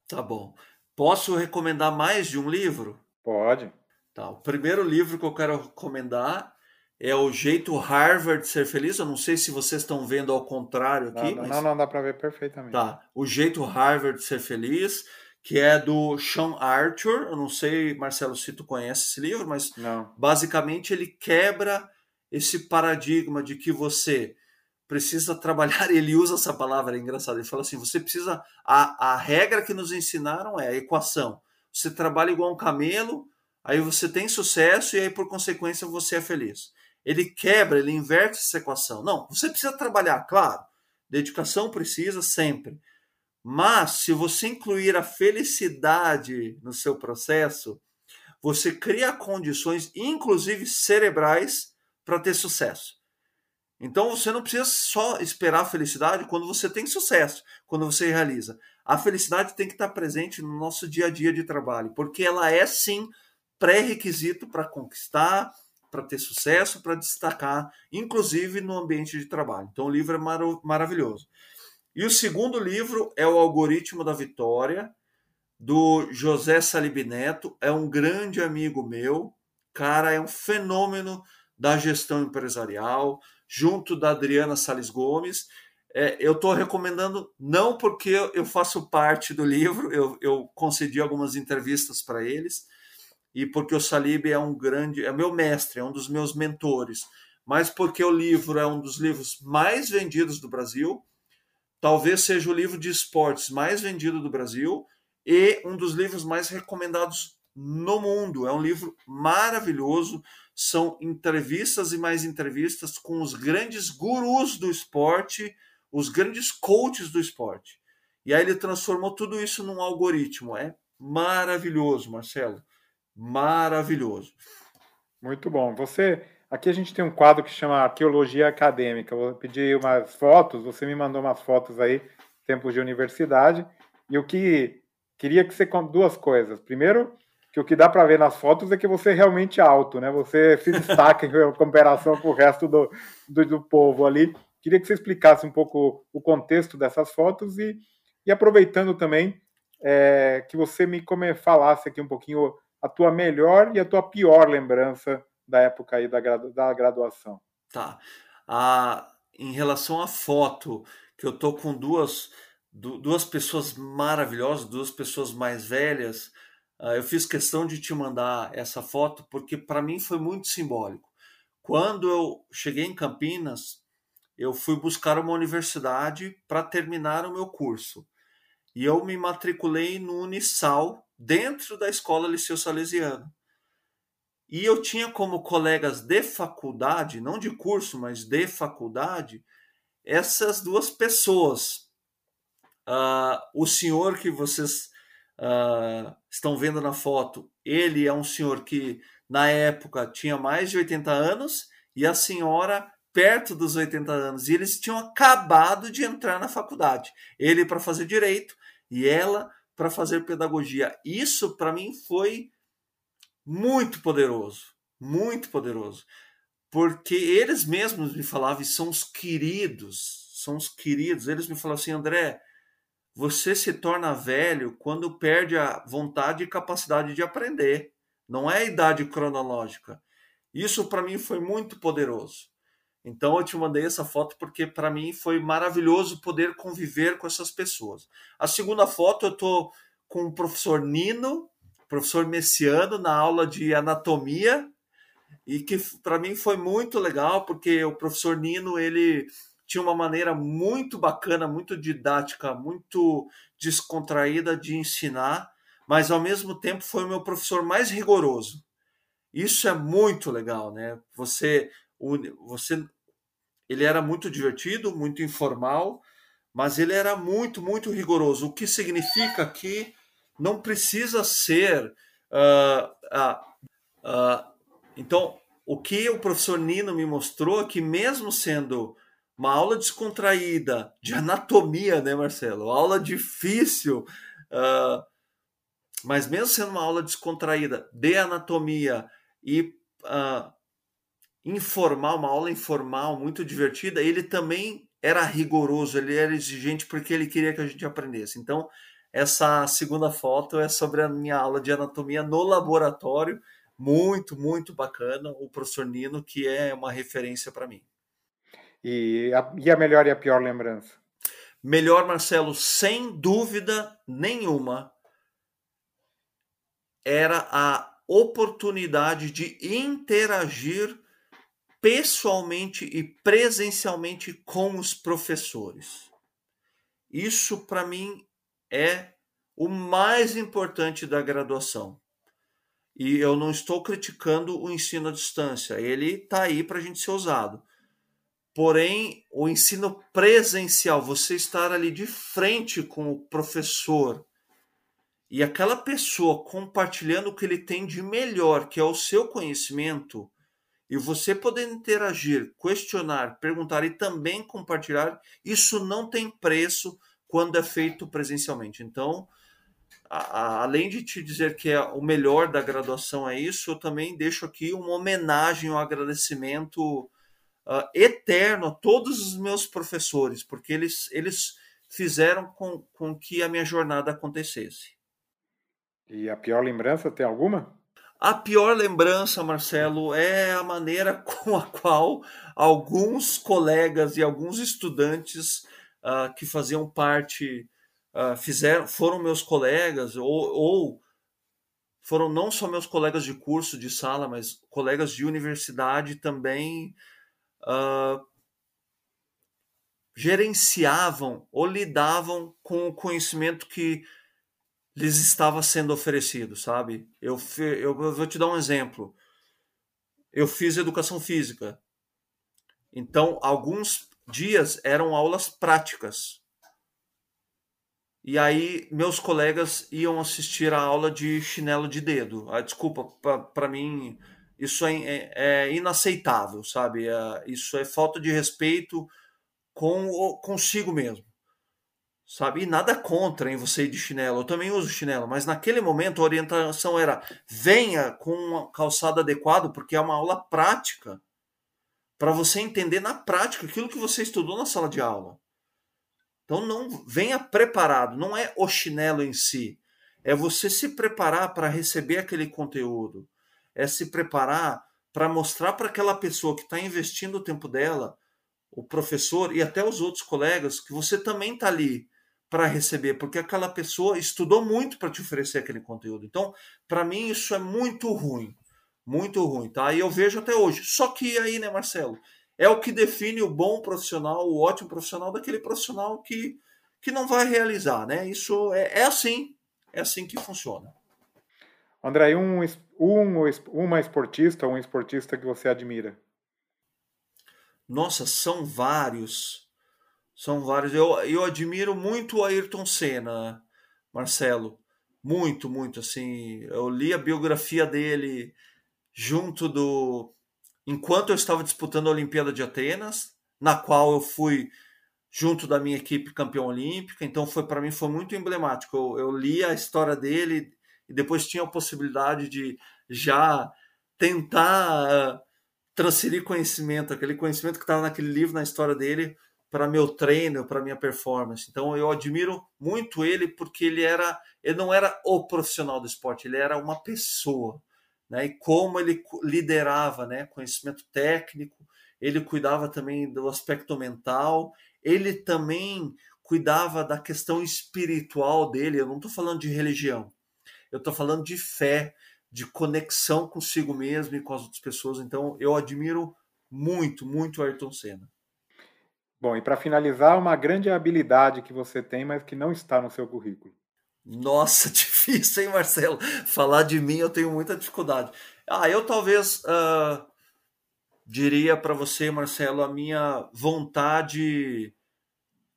Tá bom. Posso recomendar mais de um livro? Pode. Tá. O primeiro livro que eu quero recomendar é O Jeito Harvard de Ser Feliz. Eu não sei se vocês estão vendo ao contrário aqui. Não, mas... não, não dá para ver perfeitamente. Tá. O Jeito Harvard de Ser Feliz que é do Sean Arthur. Eu não sei, Marcelo, se tu conhece esse livro, mas não. basicamente ele quebra esse paradigma de que você precisa trabalhar. (laughs) Ele usa essa palavra, é engraçado. Ele fala assim: você precisa. A, a regra que nos ensinaram é a equação. Você trabalha igual um camelo, aí você tem sucesso e aí, por consequência, você é feliz. Ele quebra, ele inverte essa equação. Não, você precisa trabalhar, claro. Dedicação precisa sempre mas se você incluir a felicidade no seu processo, você cria condições, inclusive cerebrais, para ter sucesso. Então você não precisa só esperar a felicidade quando você tem sucesso, quando você realiza. A felicidade tem que estar presente no nosso dia a dia de trabalho, porque ela é sim pré-requisito para conquistar, para ter sucesso, para destacar, inclusive no ambiente de trabalho. Então o livro é mar maravilhoso. E o segundo livro é O Algoritmo da Vitória, do José Salib Neto. É um grande amigo meu, cara, é um fenômeno da gestão empresarial, junto da Adriana Sales Gomes. É, eu estou recomendando não porque eu faço parte do livro, eu, eu concedi algumas entrevistas para eles, e porque o Salib é um grande, é meu mestre, é um dos meus mentores, mas porque o livro é um dos livros mais vendidos do Brasil talvez seja o livro de esportes mais vendido do Brasil e um dos livros mais recomendados no mundo. É um livro maravilhoso. São entrevistas e mais entrevistas com os grandes gurus do esporte, os grandes coaches do esporte. E aí ele transformou tudo isso num algoritmo. É maravilhoso, Marcelo. Maravilhoso. Muito bom. Você Aqui a gente tem um quadro que chama Arqueologia Acadêmica. vou pedir umas fotos, você me mandou umas fotos aí, tempos de universidade, e o que queria que você duas coisas. Primeiro, que o que dá para ver nas fotos é que você é realmente alto, né? Você se destaca (laughs) em comparação com o resto do, do, do, povo ali. Queria que você explicasse um pouco o contexto dessas fotos e, e aproveitando também é, que você me falasse aqui um pouquinho a tua melhor e a tua pior lembrança da época aí da, da graduação. Tá. Ah, em relação à foto, que eu tô com duas, duas pessoas maravilhosas, duas pessoas mais velhas, eu fiz questão de te mandar essa foto porque para mim foi muito simbólico. Quando eu cheguei em Campinas, eu fui buscar uma universidade para terminar o meu curso. E eu me matriculei no Unisal, dentro da escola Liceu Salesiano. E eu tinha como colegas de faculdade, não de curso, mas de faculdade, essas duas pessoas. Uh, o senhor que vocês uh, estão vendo na foto, ele é um senhor que na época tinha mais de 80 anos e a senhora perto dos 80 anos e eles tinham acabado de entrar na faculdade. Ele para fazer direito e ela para fazer pedagogia. Isso para mim foi muito poderoso, muito poderoso, porque eles mesmos me falavam, e são os queridos, são os queridos. Eles me falavam assim, André, você se torna velho quando perde a vontade e capacidade de aprender. Não é a idade cronológica. Isso para mim foi muito poderoso. Então eu te mandei essa foto porque para mim foi maravilhoso poder conviver com essas pessoas. A segunda foto eu tô com o professor Nino, professor Messiano na aula de anatomia e que para mim foi muito legal porque o professor Nino ele tinha uma maneira muito bacana, muito didática, muito descontraída de ensinar, mas ao mesmo tempo foi o meu professor mais rigoroso. Isso é muito legal, né? Você, você, ele era muito divertido, muito informal, mas ele era muito, muito rigoroso. O que significa que não precisa ser. Uh, uh, uh, então, o que o professor Nino me mostrou é que, mesmo sendo uma aula descontraída de anatomia, né, Marcelo? Aula difícil, mas mesmo sendo uma aula descontraída de anatomia e informal, uma aula informal, muito divertida, ele também era rigoroso, ele era exigente porque ele queria que a gente aprendesse. Então, essa segunda foto é sobre a minha aula de anatomia no laboratório, muito, muito bacana. O professor Nino, que é uma referência para mim. E a, e a melhor e a pior lembrança? Melhor, Marcelo, sem dúvida nenhuma, era a oportunidade de interagir pessoalmente e presencialmente com os professores. Isso, para mim, é o mais importante da graduação. E eu não estou criticando o ensino à distância, ele está aí para a gente ser usado. Porém, o ensino presencial, você estar ali de frente com o professor e aquela pessoa compartilhando o que ele tem de melhor, que é o seu conhecimento, e você poder interagir, questionar, perguntar e também compartilhar, isso não tem preço quando é feito presencialmente. Então, a, a, além de te dizer que é o melhor da graduação é isso, eu também deixo aqui uma homenagem, um agradecimento uh, eterno a todos os meus professores, porque eles, eles fizeram com, com que a minha jornada acontecesse. E a pior lembrança, tem alguma? A pior lembrança, Marcelo, é a maneira (laughs) com a qual alguns colegas e alguns estudantes uh, que faziam parte, uh, fizeram, foram meus colegas, ou, ou foram não só meus colegas de curso, de sala, mas colegas de universidade também uh, gerenciavam ou lidavam com o conhecimento que lhes estava sendo oferecido, sabe? Eu, eu, vou te dar um exemplo. Eu fiz educação física. Então, alguns dias eram aulas práticas. E aí meus colegas iam assistir a aula de chinelo de dedo. Ah, desculpa, para mim isso é, é, é, inaceitável, sabe? É, isso é falta de respeito com consigo mesmo, sabe? E nada contra em você ir de chinelo. Eu também uso chinelo, mas naquele momento a orientação era venha com uma calçada adequada, porque é uma aula prática para você entender na prática aquilo que você estudou na sala de aula. Então não venha preparado, não é o chinelo em si, é você se preparar para receber aquele conteúdo, é se preparar para mostrar para aquela pessoa que está investindo o tempo dela, o professor e até os outros colegas, que você também está ali para receber, porque aquela pessoa estudou muito para te oferecer aquele conteúdo. Então, para mim, isso é muito ruim muito ruim, tá? E eu vejo até hoje. Só que aí, né, Marcelo, é o que define o bom profissional, o ótimo profissional daquele profissional que, que não vai realizar, né? Isso é, é assim, é assim que funciona. André, um, um, uma esportista ou um esportista que você admira? Nossa, são vários. São vários. Eu, eu admiro muito o Ayrton Senna, Marcelo. Muito, muito. Assim, eu li a biografia dele junto do enquanto eu estava disputando a Olimpíada de Atenas, na qual eu fui junto da minha equipe campeão olímpica, então foi para mim foi muito emblemático. Eu, eu li a história dele e depois tinha a possibilidade de já tentar uh, transferir conhecimento, aquele conhecimento que estava naquele livro, na história dele, para meu treino, para minha performance. Então eu admiro muito ele porque ele era, ele não era o profissional do esporte, ele era uma pessoa, né? E como ele liderava, né? Conhecimento técnico, ele cuidava também do aspecto mental, ele também cuidava da questão espiritual dele. Eu não estou falando de religião, eu estou falando de fé, de conexão consigo mesmo e com as outras pessoas. Então eu admiro muito, muito o Ayrton Senna. Bom, e para finalizar, uma grande habilidade que você tem, mas que não está no seu currículo. Nossa, (laughs) difícil, hein, Marcelo? Falar de mim eu tenho muita dificuldade. Ah, eu talvez uh, diria para você, Marcelo, a minha vontade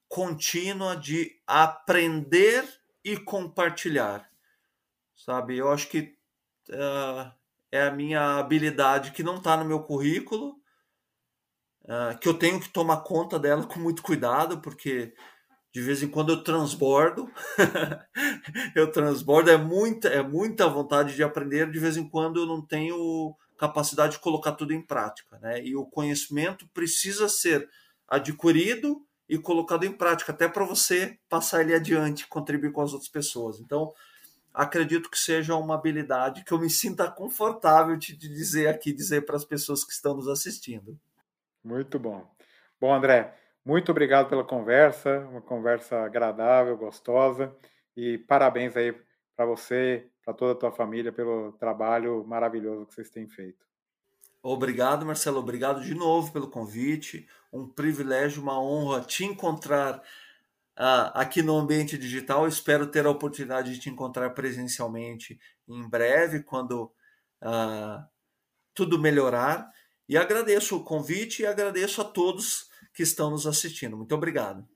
contínua de aprender e compartilhar. Sabe, eu acho que uh, é a minha habilidade que não está no meu currículo, uh, que eu tenho que tomar conta dela com muito cuidado, porque de vez em quando eu transbordo, (laughs) eu transbordo, é muita, é muita vontade de aprender, de vez em quando eu não tenho capacidade de colocar tudo em prática, né? E o conhecimento precisa ser adquirido e colocado em prática, até para você passar ele adiante, contribuir com as outras pessoas. Então, acredito que seja uma habilidade que eu me sinta confortável de dizer aqui, dizer para as pessoas que estão nos assistindo. Muito bom. Bom, André, muito obrigado pela conversa, uma conversa agradável, gostosa, e parabéns aí para você, para toda a tua família pelo trabalho maravilhoso que vocês têm feito. Obrigado, Marcelo. Obrigado de novo pelo convite. Um privilégio, uma honra te encontrar aqui no ambiente digital. Espero ter a oportunidade de te encontrar presencialmente em breve, quando uh, tudo melhorar. E agradeço o convite e agradeço a todos que estão nos assistindo. Muito obrigado.